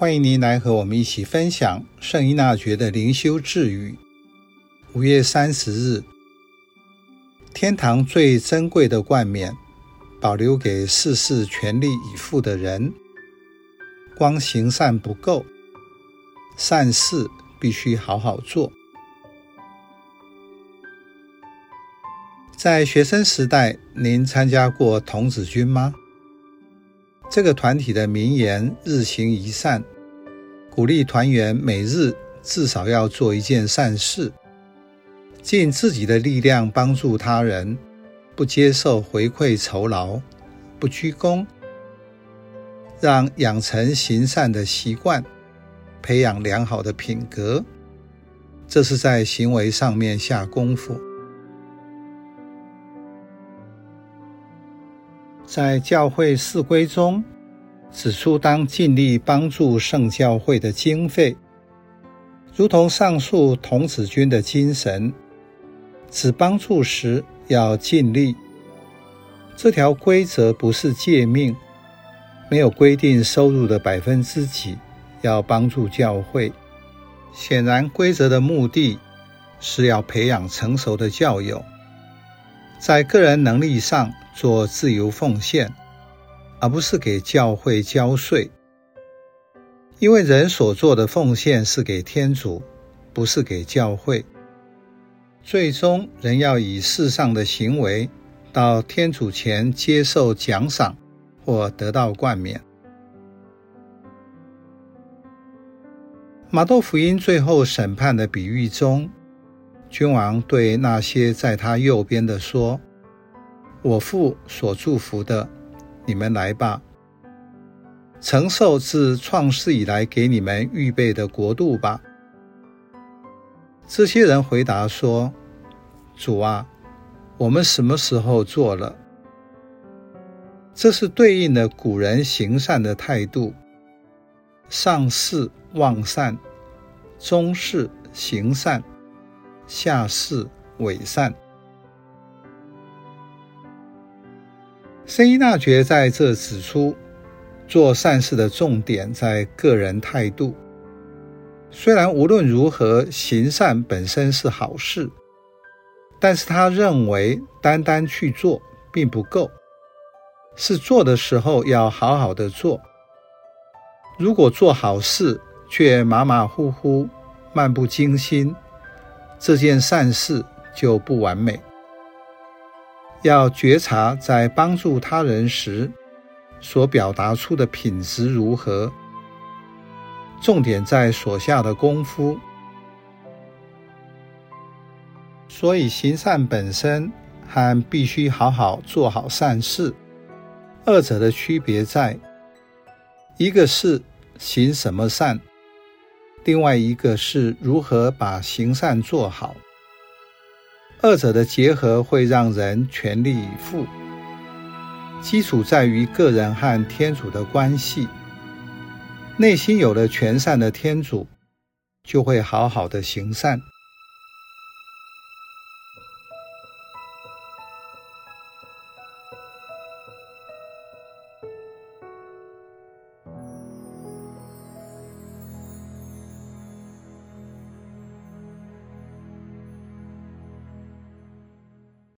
欢迎您来和我们一起分享圣依纳爵的灵修智语。五月三十日，天堂最珍贵的冠冕，保留给事事全力以赴的人。光行善不够，善事必须好好做。在学生时代，您参加过童子军吗？这个团体的名言“日行一善”，鼓励团员每日至少要做一件善事，尽自己的力量帮助他人，不接受回馈酬劳，不居功，让养成行善的习惯，培养良好的品格，这是在行为上面下功夫。在教会事规中指出，当尽力帮助圣教会的经费，如同上述童子军的精神，只帮助时要尽力。这条规则不是诫命，没有规定收入的百分之几要帮助教会。显然，规则的目的是要培养成熟的教友。在个人能力上做自由奉献，而不是给教会交税。因为人所做的奉献是给天主，不是给教会。最终，人要以世上的行为到天主前接受奖赏或得到冠冕。马窦福音最后审判的比喻中，君王对那些在他右边的说：“我父所祝福的，你们来吧，承受自创世以来给你们预备的国度吧。”这些人回答说：“主啊，我们什么时候做了？”这是对应的古人行善的态度：上士望善，中士行善。下士伪善。圣依纳爵在这指出，做善事的重点在个人态度。虽然无论如何行善本身是好事，但是他认为单单去做并不够，是做的时候要好好的做。如果做好事却马马虎虎、漫不经心，这件善事就不完美。要觉察在帮助他人时所表达出的品质如何，重点在所下的功夫。所以行善本身和必须好好做好善事，二者的区别在，一个是行什么善。另外一个是如何把行善做好，二者的结合会让人全力以赴。基础在于个人和天主的关系，内心有了全善的天主，就会好好的行善。